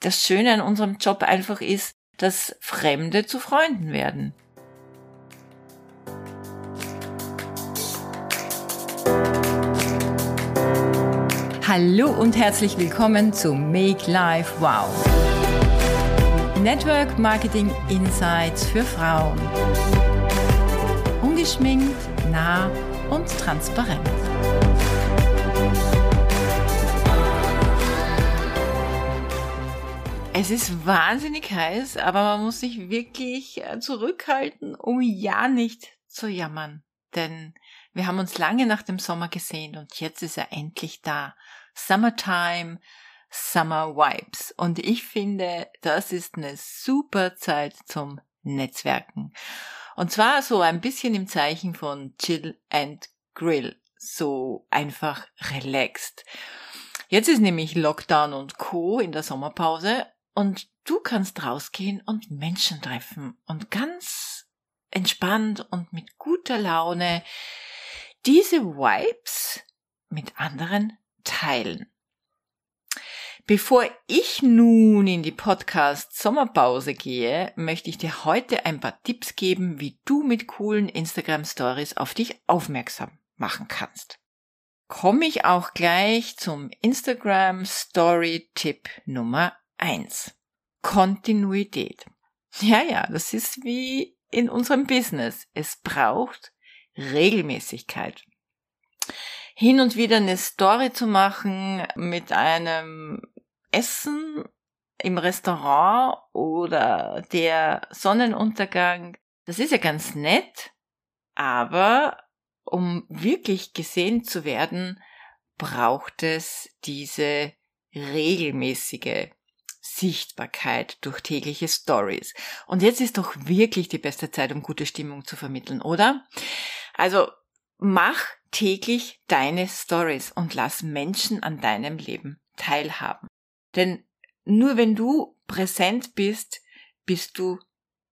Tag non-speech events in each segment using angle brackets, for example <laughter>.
das Schöne an unserem Job einfach ist, dass Fremde zu Freunden werden. Hallo und herzlich willkommen zu Make Life Wow. Network Marketing Insights für Frauen. Ungeschminkt, nah und transparent. Es ist wahnsinnig heiß, aber man muss sich wirklich äh, zurückhalten, um ja nicht zu jammern. Denn wir haben uns lange nach dem Sommer gesehnt und jetzt ist er endlich da. Summertime, Summer Vibes. Und ich finde, das ist eine super Zeit zum Netzwerken. Und zwar so ein bisschen im Zeichen von Chill and Grill. So einfach relaxed. Jetzt ist nämlich Lockdown und Co. in der Sommerpause und du kannst rausgehen und Menschen treffen und ganz entspannt und mit guter Laune diese Vibes mit anderen teilen. Bevor ich nun in die Podcast Sommerpause gehe, möchte ich dir heute ein paar Tipps geben, wie du mit coolen Instagram Stories auf dich aufmerksam machen kannst. Komme ich auch gleich zum Instagram Story Tipp Nummer eins: Kontinuität. Ja, ja, das ist wie in unserem Business. Es braucht Regelmäßigkeit hin und wieder eine Story zu machen mit einem Essen im Restaurant oder der Sonnenuntergang, das ist ja ganz nett, aber um wirklich gesehen zu werden, braucht es diese regelmäßige Sichtbarkeit durch tägliche Stories. Und jetzt ist doch wirklich die beste Zeit, um gute Stimmung zu vermitteln, oder? Also mach täglich deine Stories und lass Menschen an deinem Leben teilhaben. Denn nur wenn du präsent bist, bist du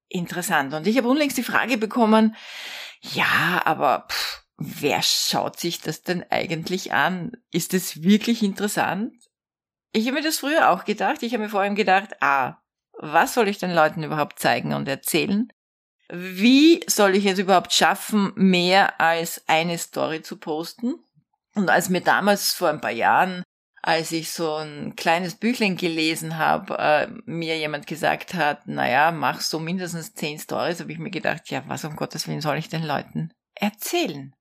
interessant. Und ich habe unlängst die Frage bekommen, ja, aber pff, wer schaut sich das denn eigentlich an? Ist es wirklich interessant? Ich habe mir das früher auch gedacht. Ich habe mir vor allem gedacht, ah, was soll ich den Leuten überhaupt zeigen und erzählen? wie soll ich es überhaupt schaffen, mehr als eine Story zu posten? Und als mir damals vor ein paar Jahren, als ich so ein kleines Büchlein gelesen habe, äh, mir jemand gesagt hat, naja, mach so mindestens zehn Stories, habe ich mir gedacht, ja, was um Gottes Willen soll ich den Leuten erzählen?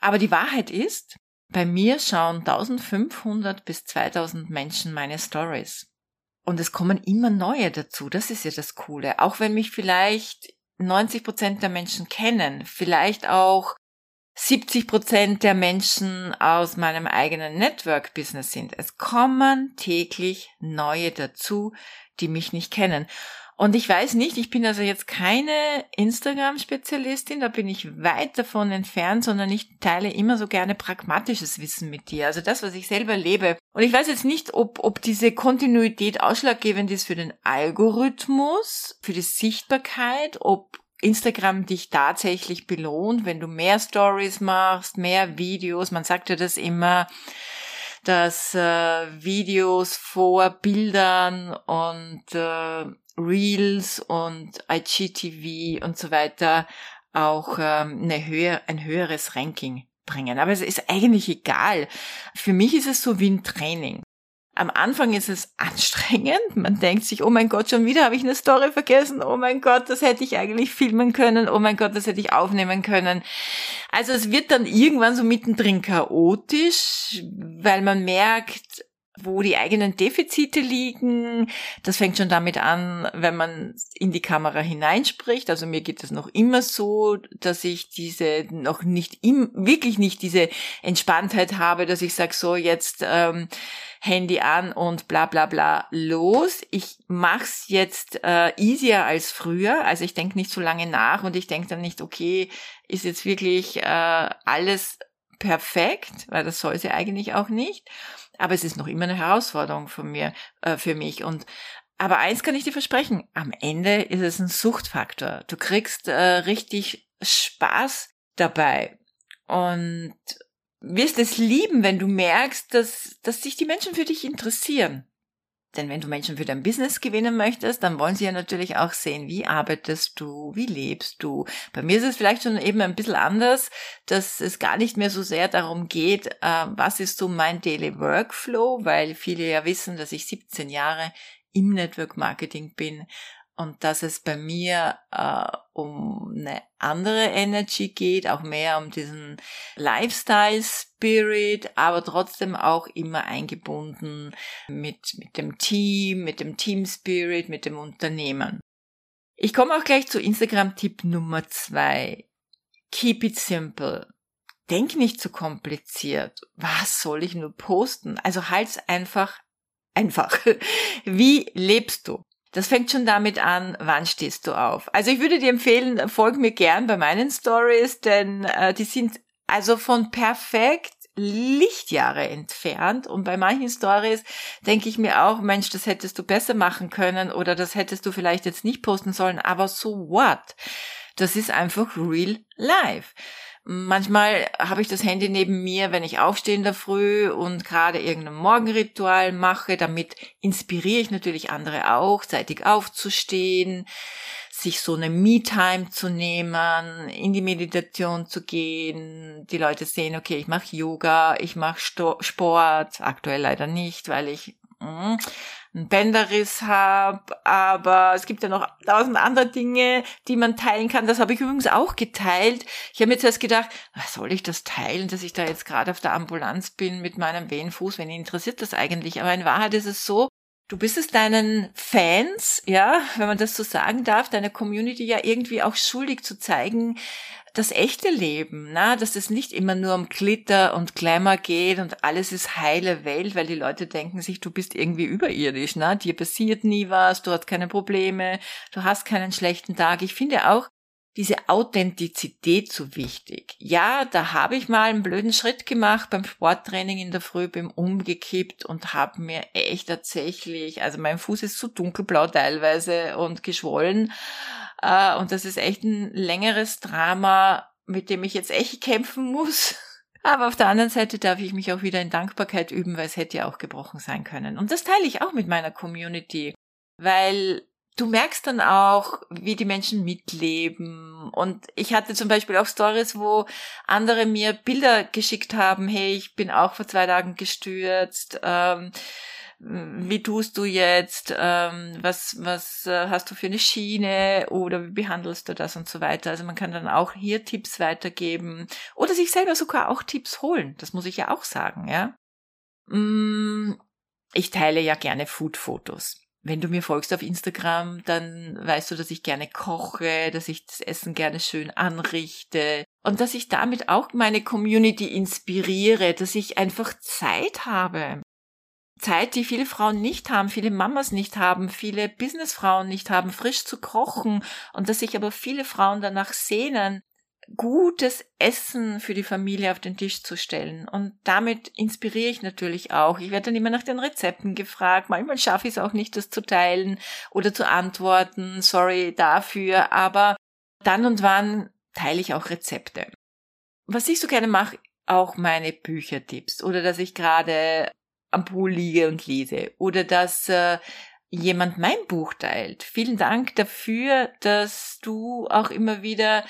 Aber die Wahrheit ist, bei mir schauen 1500 bis 2000 Menschen meine Stories. Und es kommen immer neue dazu. Das ist ja das Coole. Auch wenn mich vielleicht 90 Prozent der Menschen kennen, vielleicht auch 70 Prozent der Menschen aus meinem eigenen Network-Business sind. Es kommen täglich neue dazu, die mich nicht kennen. Und ich weiß nicht, ich bin also jetzt keine Instagram-Spezialistin, da bin ich weit davon entfernt, sondern ich teile immer so gerne pragmatisches Wissen mit dir, also das, was ich selber lebe. Und ich weiß jetzt nicht, ob, ob diese Kontinuität ausschlaggebend ist für den Algorithmus, für die Sichtbarkeit, ob Instagram dich tatsächlich belohnt, wenn du mehr Stories machst, mehr Videos. Man sagt ja das immer, dass äh, Videos vor Bildern und äh, Reels und IGTV und so weiter auch ähm, eine höher, ein höheres Ranking bringen. Aber es ist eigentlich egal. Für mich ist es so wie ein Training. Am Anfang ist es <laughs> anstrengend. Man denkt sich, oh mein Gott, schon wieder habe ich eine Story vergessen. Oh mein Gott, das hätte ich eigentlich filmen können. Oh mein Gott, das hätte ich aufnehmen können. Also es wird dann irgendwann so mittendrin chaotisch, weil man merkt, wo die eigenen Defizite liegen. Das fängt schon damit an, wenn man in die Kamera hineinspricht. Also mir geht es noch immer so, dass ich diese noch nicht im, wirklich nicht diese Entspanntheit habe, dass ich sage, so jetzt ähm, Handy an und bla bla bla los. Ich mach's jetzt äh, easier als früher. Also ich denke nicht so lange nach und ich denke dann nicht, okay, ist jetzt wirklich äh, alles perfekt, weil das soll sie eigentlich auch nicht. Aber es ist noch immer eine Herausforderung von mir, äh, für mich. Und aber eins kann ich dir versprechen: Am Ende ist es ein Suchtfaktor. Du kriegst äh, richtig Spaß dabei und wirst es lieben, wenn du merkst, dass dass sich die Menschen für dich interessieren. Denn wenn du Menschen für dein Business gewinnen möchtest, dann wollen sie ja natürlich auch sehen, wie arbeitest du, wie lebst du. Bei mir ist es vielleicht schon eben ein bisschen anders, dass es gar nicht mehr so sehr darum geht, äh, was ist so mein Daily Workflow, weil viele ja wissen, dass ich 17 Jahre im Network Marketing bin und dass es bei mir äh, um eine andere Energy geht, auch mehr um diesen Lifestyle Spirit, aber trotzdem auch immer eingebunden mit, mit dem Team, mit dem Team Spirit, mit dem Unternehmen. Ich komme auch gleich zu Instagram-Tipp Nummer zwei. Keep it simple. Denk nicht zu kompliziert. Was soll ich nur posten? Also halt's einfach einfach. <laughs> Wie lebst du? Das fängt schon damit an, wann stehst du auf. Also ich würde dir empfehlen, folg mir gern bei meinen Stories, denn äh, die sind also von perfekt Lichtjahre entfernt. Und bei manchen Stories denke ich mir auch, Mensch, das hättest du besser machen können oder das hättest du vielleicht jetzt nicht posten sollen, aber so what? Das ist einfach real life. Manchmal habe ich das Handy neben mir, wenn ich aufstehe in der Früh und gerade irgendein Morgenritual mache. Damit inspiriere ich natürlich andere auch, zeitig aufzustehen, sich so eine Me-Time zu nehmen, in die Meditation zu gehen. Die Leute sehen, okay, ich mache Yoga, ich mache Sport, aktuell leider nicht, weil ich mh, hm, einen Bänderriss habe, aber es gibt ja noch tausend andere Dinge, die man teilen kann. Das habe ich übrigens auch geteilt. Ich habe mir zuerst gedacht, was soll ich das teilen, dass ich da jetzt gerade auf der Ambulanz bin mit meinem Wehenfuß? Wen interessiert das eigentlich? Aber in Wahrheit ist es so, Du bist es deinen Fans, ja, wenn man das so sagen darf, deiner Community ja irgendwie auch schuldig zu zeigen, das echte Leben, na, dass es nicht immer nur um Glitter und Glamour geht und alles ist heile Welt, weil die Leute denken sich, du bist irgendwie überirdisch, na, dir passiert nie was, du hast keine Probleme, du hast keinen schlechten Tag. Ich finde auch diese Authentizität so wichtig. Ja, da habe ich mal einen blöden Schritt gemacht beim Sporttraining in der Früh, bin umgekippt und habe mir echt tatsächlich, also mein Fuß ist so dunkelblau teilweise und geschwollen, äh, und das ist echt ein längeres Drama, mit dem ich jetzt echt kämpfen muss. <laughs> Aber auf der anderen Seite darf ich mich auch wieder in Dankbarkeit üben, weil es hätte ja auch gebrochen sein können. Und das teile ich auch mit meiner Community, weil du merkst dann auch, wie die Menschen mitleben. Und ich hatte zum Beispiel auch Stories, wo andere mir Bilder geschickt haben, hey, ich bin auch vor zwei Tagen gestürzt. Ähm, wie tust du jetzt, ähm, was, was äh, hast du für eine Schiene oder wie behandelst du das und so weiter. Also man kann dann auch hier Tipps weitergeben oder sich selber sogar auch Tipps holen. Das muss ich ja auch sagen, ja. Mm, ich teile ja gerne Food-Fotos. Wenn du mir folgst auf Instagram, dann weißt du, dass ich gerne koche, dass ich das Essen gerne schön anrichte und dass ich damit auch meine Community inspiriere, dass ich einfach Zeit habe. Zeit, die viele Frauen nicht haben, viele Mamas nicht haben, viele Businessfrauen nicht haben, frisch zu kochen und dass sich aber viele Frauen danach sehnen, gutes Essen für die Familie auf den Tisch zu stellen. Und damit inspiriere ich natürlich auch. Ich werde dann immer nach den Rezepten gefragt. Manchmal schaffe ich es auch nicht, das zu teilen oder zu antworten. Sorry dafür. Aber dann und wann teile ich auch Rezepte. Was ich so gerne mache, auch meine Büchertipps oder dass ich gerade am Pool liege und lese oder dass äh, jemand mein Buch teilt. Vielen Dank dafür, dass du auch immer wieder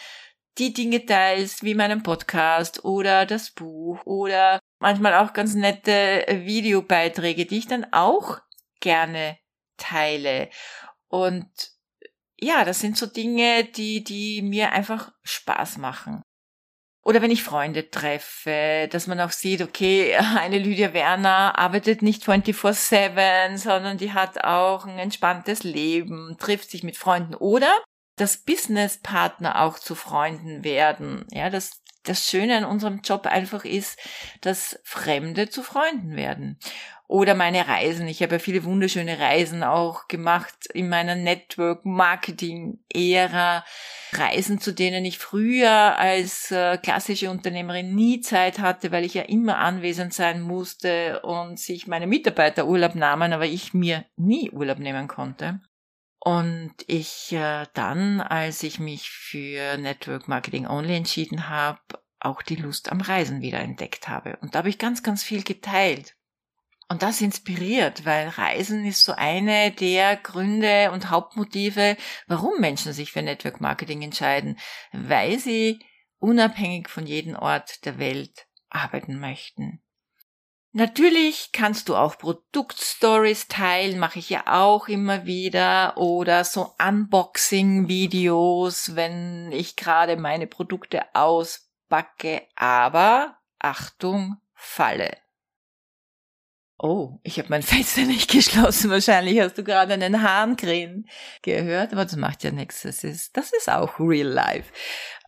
die Dinge teilst, wie meinen Podcast oder das Buch oder manchmal auch ganz nette Videobeiträge, die ich dann auch gerne teile. Und ja, das sind so Dinge, die, die mir einfach Spaß machen. Oder wenn ich Freunde treffe, dass man auch sieht, okay, <laughs> eine Lydia Werner arbeitet nicht 24-7, sondern die hat auch ein entspanntes Leben, trifft sich mit Freunden. Oder dass Businesspartner auch zu Freunden werden. Ja, das das Schöne an unserem Job einfach ist, dass Fremde zu Freunden werden. Oder meine Reisen. Ich habe ja viele wunderschöne Reisen auch gemacht in meiner Network-Marketing-Ära. Reisen, zu denen ich früher als äh, klassische Unternehmerin nie Zeit hatte, weil ich ja immer anwesend sein musste und sich meine Mitarbeiter Urlaub nahmen, aber ich mir nie Urlaub nehmen konnte. Und ich äh, dann, als ich mich für Network Marketing Only entschieden habe, auch die Lust am Reisen wieder entdeckt habe. Und da habe ich ganz, ganz viel geteilt. Und das inspiriert, weil Reisen ist so eine der Gründe und Hauptmotive, warum Menschen sich für Network Marketing entscheiden, weil sie unabhängig von jedem Ort der Welt arbeiten möchten. Natürlich kannst du auch Produktstories teilen, mache ich ja auch immer wieder, oder so Unboxing-Videos, wenn ich gerade meine Produkte ausbacke, aber Achtung, Falle. Oh, ich habe mein <laughs> Fenster nicht geschlossen. Wahrscheinlich hast du gerade einen Hahnkrähen gehört, aber das macht ja nichts. Das ist, das ist auch real life.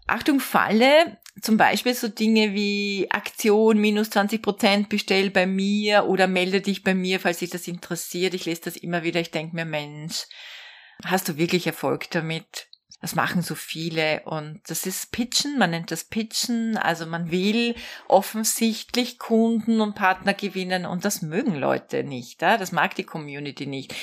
Achtung, Falle, zum Beispiel so Dinge wie Aktion minus 20 Prozent bestell bei mir oder melde dich bei mir, falls dich das interessiert. Ich lese das immer wieder. Ich denke mir, Mensch, hast du wirklich Erfolg damit? Das machen so viele und das ist Pitchen, man nennt das Pitchen, also man will offensichtlich Kunden und Partner gewinnen und das mögen Leute nicht, das mag die Community nicht.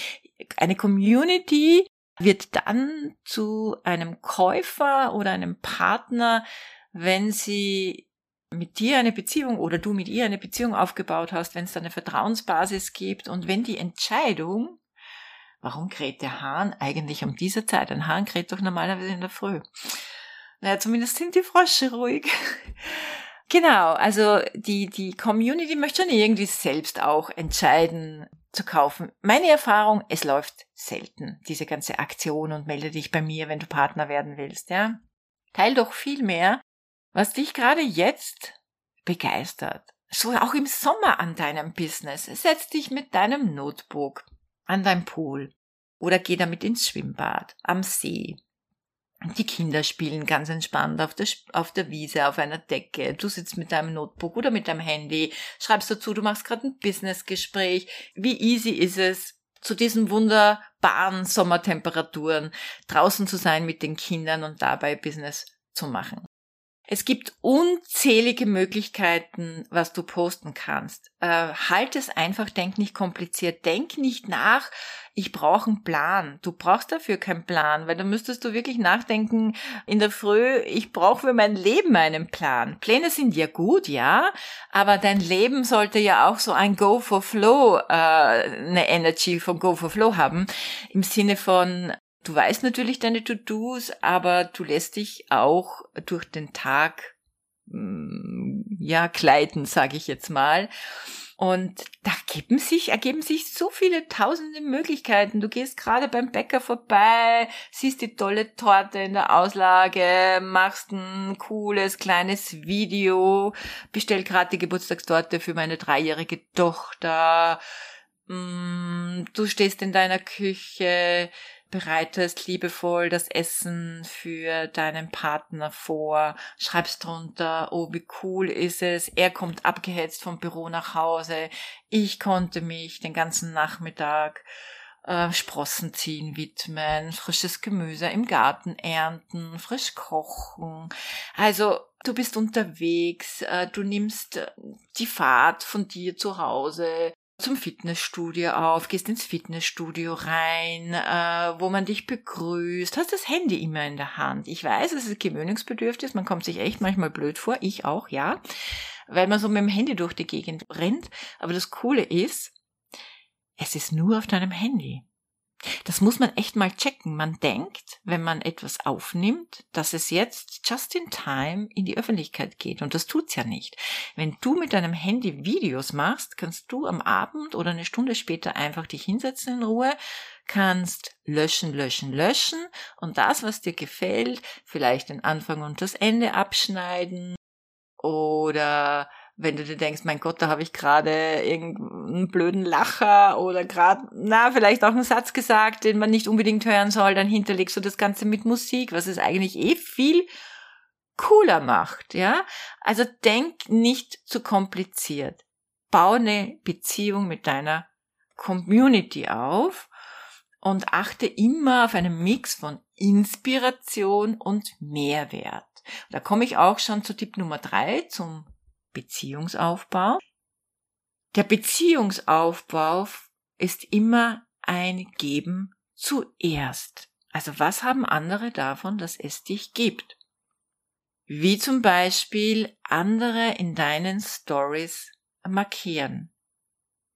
Eine Community wird dann zu einem Käufer oder einem Partner, wenn sie mit dir eine Beziehung oder du mit ihr eine Beziehung aufgebaut hast, wenn es da eine Vertrauensbasis gibt und wenn die Entscheidung, warum kräht der Hahn eigentlich um diese Zeit? Ein Hahn kräht doch normalerweise in der Früh. Naja, zumindest sind die Frösche ruhig. <laughs> genau, also die, die Community möchte schon irgendwie selbst auch entscheiden, zu kaufen. Meine Erfahrung, es läuft selten, diese ganze Aktion und melde dich bei mir, wenn du Partner werden willst, ja. Teil doch viel mehr, was dich gerade jetzt begeistert. So auch im Sommer an deinem Business. Setz dich mit deinem Notebook an dein Pool oder geh damit ins Schwimmbad, am See, die Kinder spielen ganz entspannt auf der, auf der Wiese, auf einer Decke. Du sitzt mit deinem Notebook oder mit deinem Handy, schreibst dazu, du machst gerade ein Businessgespräch. Wie easy ist es, zu diesen wunderbaren Sommertemperaturen draußen zu sein mit den Kindern und dabei Business zu machen. Es gibt unzählige Möglichkeiten, was du posten kannst. Äh, halt es einfach, denk nicht kompliziert, denk nicht nach, ich brauche einen Plan. Du brauchst dafür keinen Plan, weil da müsstest du wirklich nachdenken in der Früh, ich brauche für mein Leben einen Plan. Pläne sind ja gut, ja, aber dein Leben sollte ja auch so ein Go for Flow, äh, eine Energy von Go for Flow haben, im Sinne von Du weißt natürlich deine To-Dos, aber du lässt dich auch durch den Tag mm, ja gleiten, sage ich jetzt mal. Und da ergeben sich, ergeben sich so viele tausende Möglichkeiten. Du gehst gerade beim Bäcker vorbei, siehst die tolle Torte in der Auslage, machst ein cooles kleines Video, bestell gerade die Geburtstagstorte für meine dreijährige Tochter. Mm, du stehst in deiner Küche, bereitest liebevoll das Essen für deinen Partner vor, schreibst drunter, oh, wie cool ist es, er kommt abgehetzt vom Büro nach Hause, ich konnte mich den ganzen Nachmittag äh, Sprossen ziehen widmen, frisches Gemüse im Garten ernten, frisch kochen. Also du bist unterwegs, äh, du nimmst äh, die Fahrt von dir zu Hause, zum Fitnessstudio auf, gehst ins Fitnessstudio rein, äh, wo man dich begrüßt, hast das Handy immer in der Hand. Ich weiß, es ist gewöhnungsbedürftig, man kommt sich echt manchmal blöd vor, ich auch, ja, weil man so mit dem Handy durch die Gegend rennt. Aber das Coole ist, es ist nur auf deinem Handy. Das muss man echt mal checken. Man denkt, wenn man etwas aufnimmt, dass es jetzt just in time in die Öffentlichkeit geht. Und das tut's ja nicht. Wenn du mit deinem Handy Videos machst, kannst du am Abend oder eine Stunde später einfach dich hinsetzen in Ruhe, kannst löschen, löschen, löschen und das, was dir gefällt, vielleicht den Anfang und das Ende abschneiden oder wenn du dir denkst, mein Gott, da habe ich gerade irgendeinen blöden Lacher oder gerade, na, vielleicht auch einen Satz gesagt, den man nicht unbedingt hören soll, dann hinterlegst du das Ganze mit Musik, was es eigentlich eh viel cooler macht, ja? Also denk nicht zu kompliziert. Bau eine Beziehung mit deiner Community auf und achte immer auf einen Mix von Inspiration und Mehrwert. Da komme ich auch schon zu Tipp Nummer drei, zum Beziehungsaufbau. Der Beziehungsaufbau ist immer ein Geben zuerst. Also was haben andere davon, dass es dich gibt? Wie zum Beispiel andere in deinen Stories markieren.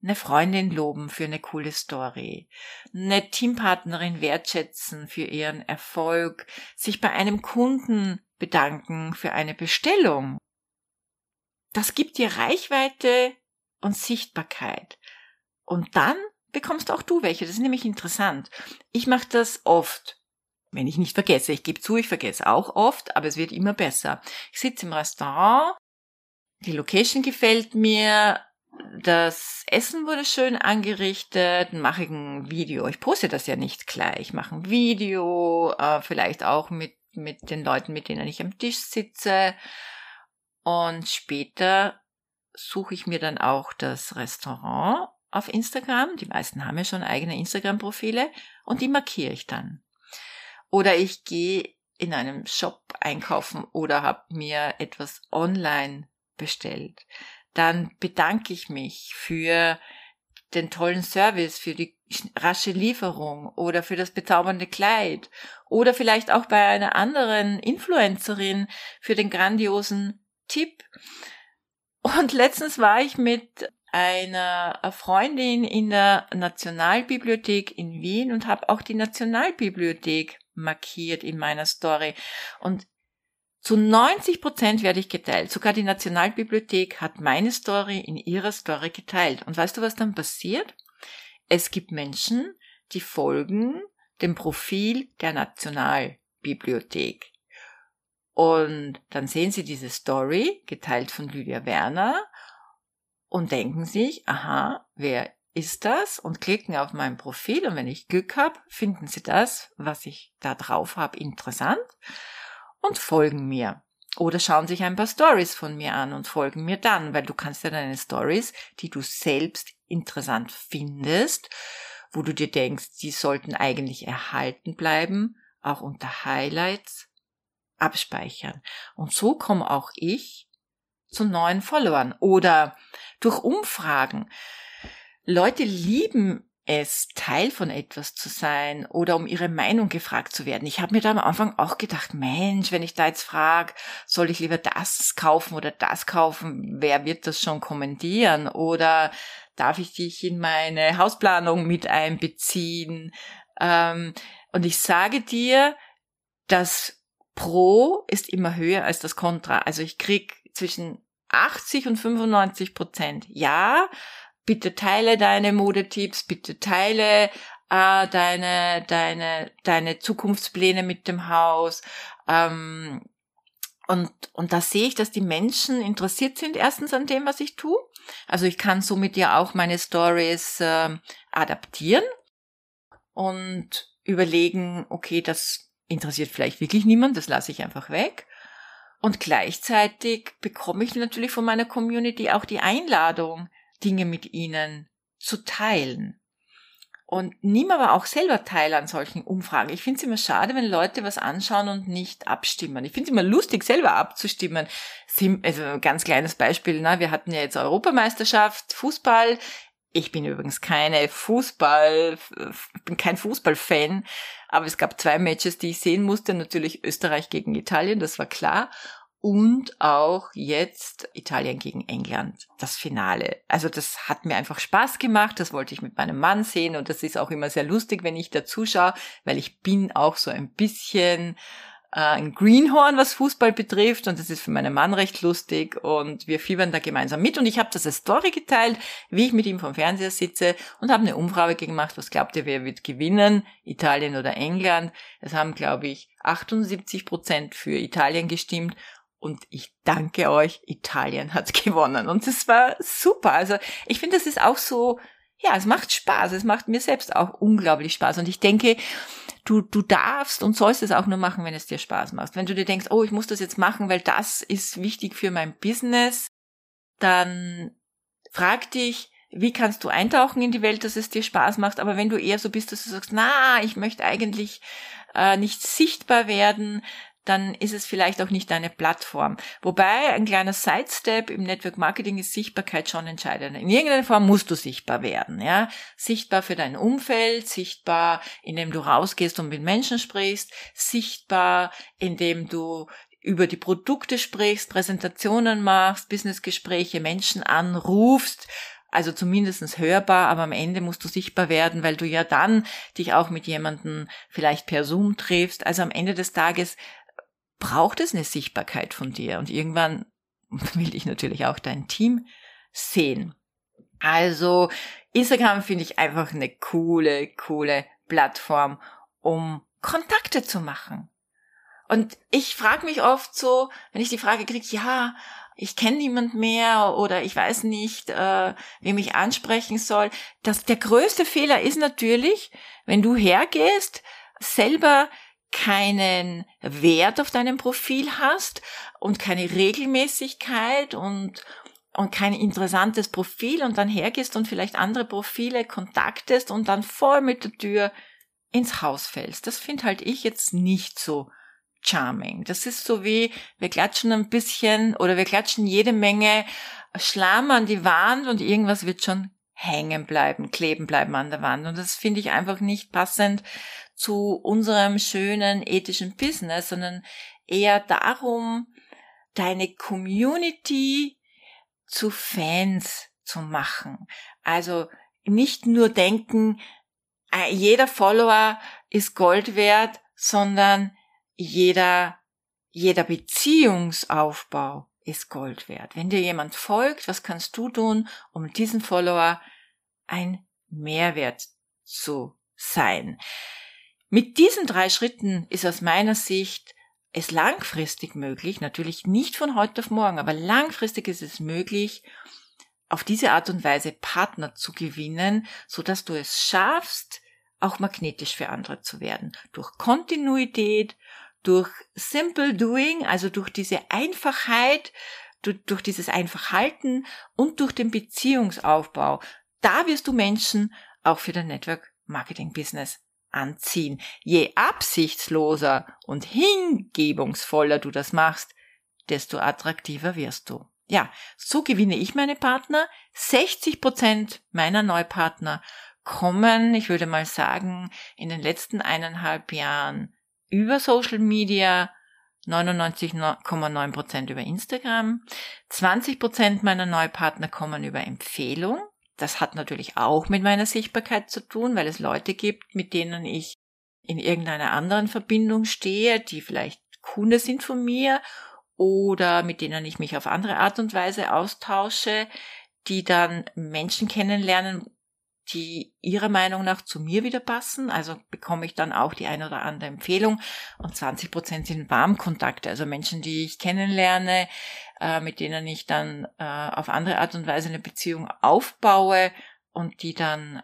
eine Freundin loben für eine coole Story, eine Teampartnerin wertschätzen für ihren Erfolg, sich bei einem Kunden bedanken für eine Bestellung. Das gibt dir Reichweite und Sichtbarkeit. Und dann bekommst auch du welche. Das ist nämlich interessant. Ich mache das oft. Wenn ich nicht vergesse. Ich gebe zu, ich vergesse auch oft, aber es wird immer besser. Ich sitze im Restaurant, die Location gefällt mir, das Essen wurde schön angerichtet, mache ich ein Video. Ich poste das ja nicht gleich. Ich mache ein Video, äh, vielleicht auch mit, mit den Leuten, mit denen ich am Tisch sitze. Und später suche ich mir dann auch das Restaurant auf Instagram. Die meisten haben ja schon eigene Instagram-Profile und die markiere ich dann. Oder ich gehe in einem Shop einkaufen oder habe mir etwas online bestellt. Dann bedanke ich mich für den tollen Service, für die rasche Lieferung oder für das bezaubernde Kleid oder vielleicht auch bei einer anderen Influencerin für den grandiosen Tipp. Und letztens war ich mit einer Freundin in der Nationalbibliothek in Wien und habe auch die Nationalbibliothek markiert in meiner Story. Und zu 90 Prozent werde ich geteilt. Sogar die Nationalbibliothek hat meine Story in ihrer Story geteilt. Und weißt du, was dann passiert? Es gibt Menschen, die folgen dem Profil der Nationalbibliothek. Und dann sehen sie diese Story, geteilt von Lydia Werner, und denken sich, aha, wer ist das? Und klicken auf mein Profil. Und wenn ich Glück habe, finden sie das, was ich da drauf habe, interessant und folgen mir. Oder schauen sich ein paar Stories von mir an und folgen mir dann, weil du kannst ja deine Stories, die du selbst interessant findest, wo du dir denkst, die sollten eigentlich erhalten bleiben, auch unter Highlights abspeichern. Und so komme auch ich zu neuen Followern oder durch Umfragen. Leute lieben es, Teil von etwas zu sein oder um ihre Meinung gefragt zu werden. Ich habe mir da am Anfang auch gedacht, Mensch, wenn ich da jetzt frage, soll ich lieber das kaufen oder das kaufen, wer wird das schon kommentieren? Oder darf ich dich in meine Hausplanung mit einbeziehen? Ähm, und ich sage dir, das Pro ist immer höher als das Contra. Also ich krieg zwischen 80 und 95 Prozent. Ja, bitte teile deine Modetipps, bitte teile äh, deine, deine, deine Zukunftspläne mit dem Haus. Ähm, und, und da sehe ich, dass die Menschen interessiert sind erstens an dem, was ich tue. Also ich kann somit ja auch meine Stories äh, adaptieren und überlegen, okay, das interessiert vielleicht wirklich niemand, das lasse ich einfach weg. Und gleichzeitig bekomme ich natürlich von meiner Community auch die Einladung, Dinge mit ihnen zu teilen. Und nimm aber auch selber teil an solchen Umfragen. Ich finde es immer schade, wenn Leute was anschauen und nicht abstimmen. Ich finde es immer lustig, selber abzustimmen. Also ganz kleines Beispiel, ne? wir hatten ja jetzt Europameisterschaft, Fußball. Ich bin übrigens keine Fußball, bin kein Fußballfan, aber es gab zwei Matches, die ich sehen musste. Natürlich Österreich gegen Italien, das war klar. Und auch jetzt Italien gegen England, das Finale. Also das hat mir einfach Spaß gemacht, das wollte ich mit meinem Mann sehen und das ist auch immer sehr lustig, wenn ich da zuschaue, weil ich bin auch so ein bisschen äh, ein Greenhorn, was Fußball betrifft und das ist für meinen Mann recht lustig und wir fiebern da gemeinsam mit und ich habe das als Story geteilt, wie ich mit ihm vom Fernseher sitze und habe eine Umfrage gemacht, was glaubt ihr, wer wird gewinnen, Italien oder England? Es haben, glaube ich, 78 Prozent für Italien gestimmt und ich danke euch, Italien hat <laughs> gewonnen. Und es war super. Also ich finde, das ist auch so, ja, es macht Spaß. Es macht mir selbst auch unglaublich Spaß. Und ich denke, du, du darfst und sollst es auch nur machen, wenn es dir Spaß macht. Wenn du dir denkst, oh, ich muss das jetzt machen, weil das ist wichtig für mein Business, dann frag dich, wie kannst du eintauchen in die Welt, dass es dir Spaß macht? Aber wenn du eher so bist, dass du sagst, na, ich möchte eigentlich äh, nicht sichtbar werden, dann ist es vielleicht auch nicht deine Plattform. Wobei ein kleiner Sidestep im Network Marketing ist Sichtbarkeit schon entscheidend. In irgendeiner Form musst du sichtbar werden, ja. Sichtbar für dein Umfeld, sichtbar, indem du rausgehst und mit Menschen sprichst, sichtbar, indem du über die Produkte sprichst, Präsentationen machst, Businessgespräche, Menschen anrufst, also zumindestens hörbar, aber am Ende musst du sichtbar werden, weil du ja dann dich auch mit jemandem vielleicht per Zoom triffst. Also am Ende des Tages braucht es eine Sichtbarkeit von dir und irgendwann <laughs> will ich natürlich auch dein Team sehen. Also Instagram finde ich einfach eine coole, coole Plattform, um Kontakte zu machen. Und ich frage mich oft so, wenn ich die Frage kriege, ja, ich kenne niemand mehr oder ich weiß nicht, äh, wem ich ansprechen soll. Das, der größte Fehler ist natürlich, wenn du hergehst, selber keinen Wert auf deinem Profil hast und keine Regelmäßigkeit und, und kein interessantes Profil und dann hergehst und vielleicht andere Profile kontaktest und dann voll mit der Tür ins Haus fällst. Das finde halt ich jetzt nicht so charming. Das ist so wie, wir klatschen ein bisschen oder wir klatschen jede Menge Schlamm an die Wand und irgendwas wird schon hängen bleiben, kleben bleiben an der Wand. Und das finde ich einfach nicht passend zu unserem schönen ethischen Business, sondern eher darum, deine Community zu Fans zu machen. Also nicht nur denken, äh, jeder Follower ist Gold wert, sondern jeder, jeder Beziehungsaufbau ist Gold wert. Wenn dir jemand folgt, was kannst du tun, um diesen Follower ein Mehrwert zu sein? Mit diesen drei Schritten ist aus meiner Sicht es langfristig möglich, natürlich nicht von heute auf morgen, aber langfristig ist es möglich, auf diese Art und Weise Partner zu gewinnen, so dass du es schaffst, auch magnetisch für andere zu werden. Durch Kontinuität, durch Simple Doing, also durch diese Einfachheit, durch, dieses Einfachhalten und durch den Beziehungsaufbau. Da wirst du Menschen auch für dein Network Marketing Business anziehen. Je absichtsloser und hingebungsvoller du das machst, desto attraktiver wirst du. Ja, so gewinne ich meine Partner. 60 Prozent meiner Neupartner kommen, ich würde mal sagen, in den letzten eineinhalb Jahren über Social Media, 99,9 Prozent über Instagram, 20 Prozent meiner Neupartner kommen über Empfehlung. Das hat natürlich auch mit meiner Sichtbarkeit zu tun, weil es Leute gibt, mit denen ich in irgendeiner anderen Verbindung stehe, die vielleicht Kunde sind von mir oder mit denen ich mich auf andere Art und Weise austausche, die dann Menschen kennenlernen, die ihrer Meinung nach zu mir wieder passen. Also bekomme ich dann auch die eine oder andere Empfehlung. Und 20 Prozent sind Warmkontakte, also Menschen, die ich kennenlerne, äh, mit denen ich dann äh, auf andere Art und Weise eine Beziehung aufbaue und die dann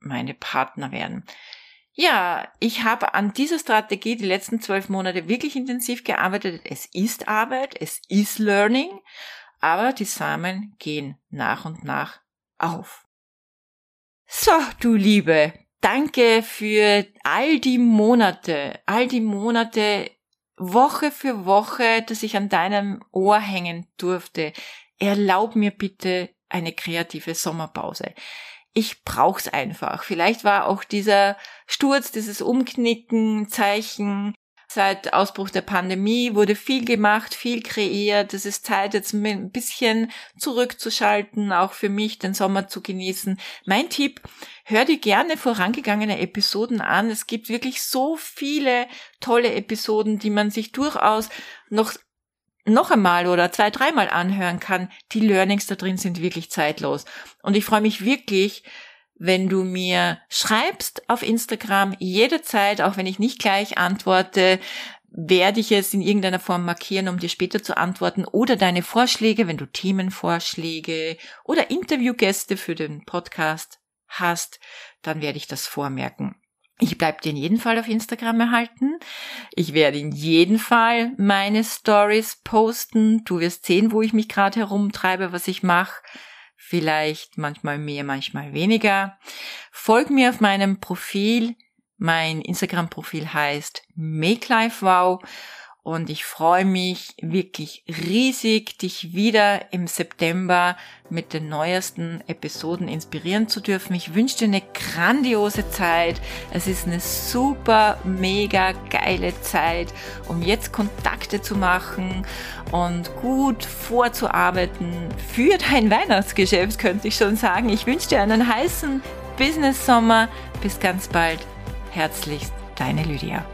meine Partner werden. Ja, ich habe an dieser Strategie die letzten zwölf Monate wirklich intensiv gearbeitet. Es ist Arbeit, es ist Learning, aber die Samen gehen nach und nach auf. So, du Liebe, danke für all die Monate, all die Monate, Woche für Woche, dass ich an deinem Ohr hängen durfte. Erlaub mir bitte eine kreative Sommerpause. Ich brauch's einfach. Vielleicht war auch dieser Sturz, dieses Umknicken, Zeichen, Seit Ausbruch der Pandemie wurde viel gemacht, viel kreiert. Es ist Zeit, jetzt ein bisschen zurückzuschalten, auch für mich den Sommer zu genießen. Mein Tipp, hör dir gerne vorangegangene Episoden an. Es gibt wirklich so viele tolle Episoden, die man sich durchaus noch noch einmal oder zwei, dreimal anhören kann. Die Learnings da drin sind wirklich zeitlos. Und ich freue mich wirklich, wenn du mir schreibst auf Instagram jederzeit, auch wenn ich nicht gleich antworte, werde ich es in irgendeiner Form markieren, um dir später zu antworten oder deine Vorschläge, wenn du Themenvorschläge oder Interviewgäste für den Podcast hast, dann werde ich das vormerken. Ich bleibe dir in jedem Fall auf Instagram erhalten. Ich werde in jedem Fall meine Stories posten. Du wirst sehen, wo ich mich gerade herumtreibe, was ich mache vielleicht manchmal mehr, manchmal weniger. Folg mir auf meinem Profil. Mein Instagram-Profil heißt Make Life Wow. Und ich freue mich wirklich riesig, dich wieder im September mit den neuesten Episoden inspirieren zu dürfen. Ich wünsche dir eine grandiose Zeit. Es ist eine super, mega geile Zeit, um jetzt Kontakte zu machen und gut vorzuarbeiten für dein Weihnachtsgeschäft, könnte ich schon sagen. Ich wünsche dir einen heißen Business Sommer. Bis ganz bald. Herzlichst, deine Lydia.